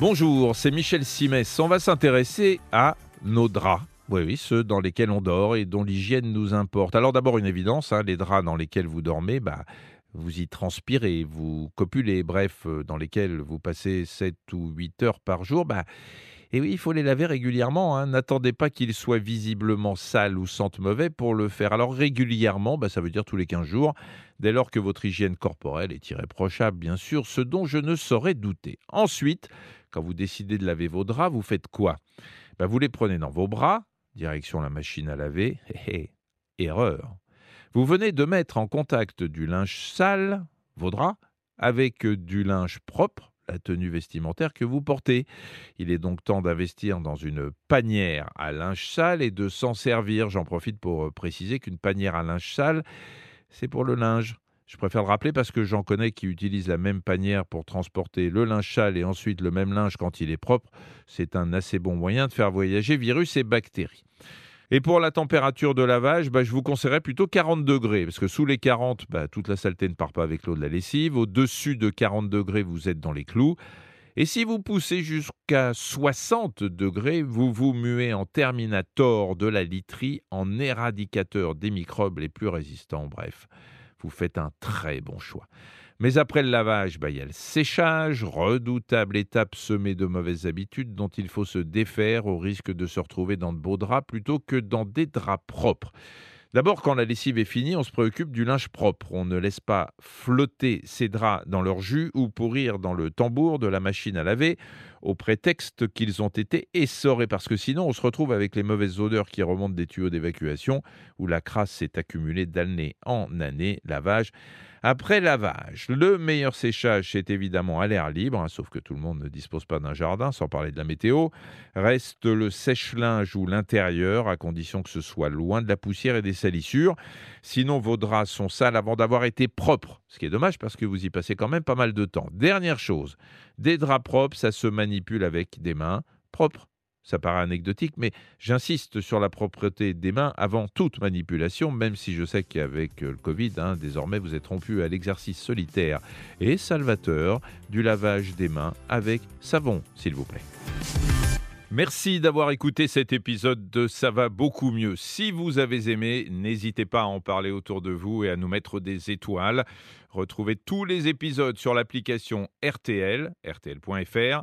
Bonjour, c'est Michel Simès. On va s'intéresser à nos draps. Oui, oui, ceux dans lesquels on dort et dont l'hygiène nous importe. Alors d'abord une évidence, hein, les draps dans lesquels vous dormez, bah, vous y transpirez, vous copulez, bref, euh, dans lesquels vous passez 7 ou 8 heures par jour, bah, et oui, il faut les laver régulièrement. hein. N'attendez pas qu'ils soient visiblement sales ou sentent mauvais pour le faire. Alors régulièrement, bah, ça veut dire tous les 15 jours, dès lors que votre hygiène corporelle est irréprochable, bien sûr, ce dont je ne saurais douter. Ensuite, quand vous décidez de laver vos draps, vous faites quoi? Bah, Vous les prenez dans vos bras, direction la machine à laver. Hé, hé, erreur. Vous venez de mettre en contact du linge sale, vos draps, avec du linge propre, la tenue vestimentaire que vous portez. Il est donc temps d'investir dans une panière à linge sale et de s'en servir. J'en profite pour euh, préciser qu'une panière à linge sale, c'est pour le linge. Je préfère le rappeler parce que j'en connais qui utilisent la même panière pour transporter le linge sale et ensuite le même linge quand il est propre. C'est un assez bon moyen de faire voyager virus et bactéries. Et pour la température de lavage, bah, je vous conseillerais plutôt 40 degrés, parce que sous les 40, bah, toute la saleté ne part pas avec l'eau de la lessive. Au-dessus de 40 degrés, vous êtes dans les clous. Et si vous poussez jusqu'à 60 degrés, vous vous muez en terminator de la literie, en éradicateur des microbes les plus résistants. Bref, vous faites un très bon choix. Mais après le lavage, bah, il y a le séchage, redoutable étape semée de mauvaises habitudes dont il faut se défaire au risque de se retrouver dans de beaux draps plutôt que dans des draps propres. D'abord, quand la lessive est finie, on se préoccupe du linge propre. On ne laisse pas flotter ces draps dans leur jus ou pourrir dans le tambour de la machine à laver au prétexte qu'ils ont été essorés, parce que sinon on se retrouve avec les mauvaises odeurs qui remontent des tuyaux d'évacuation où la crasse s'est accumulée d'année en année. Lavage. Après lavage, le meilleur séchage, c'est évidemment à l'air libre, hein, sauf que tout le monde ne dispose pas d'un jardin, sans parler de la météo. Reste le sèche-linge ou l'intérieur, à condition que ce soit loin de la poussière et des salissures. Sinon, vos draps sont sales avant d'avoir été propres, ce qui est dommage parce que vous y passez quand même pas mal de temps. Dernière chose, des draps propres, ça se manipule avec des mains propres. Ça paraît anecdotique, mais j'insiste sur la propreté des mains avant toute manipulation, même si je sais qu'avec euh, le Covid, hein, désormais, vous êtes rompu à l'exercice solitaire et salvateur du lavage des mains avec savon, s'il vous plaît. Merci d'avoir écouté cet épisode de Ça va beaucoup mieux. Si vous avez aimé, n'hésitez pas à en parler autour de vous et à nous mettre des étoiles. Retrouvez tous les épisodes sur l'application RTL, rtl.fr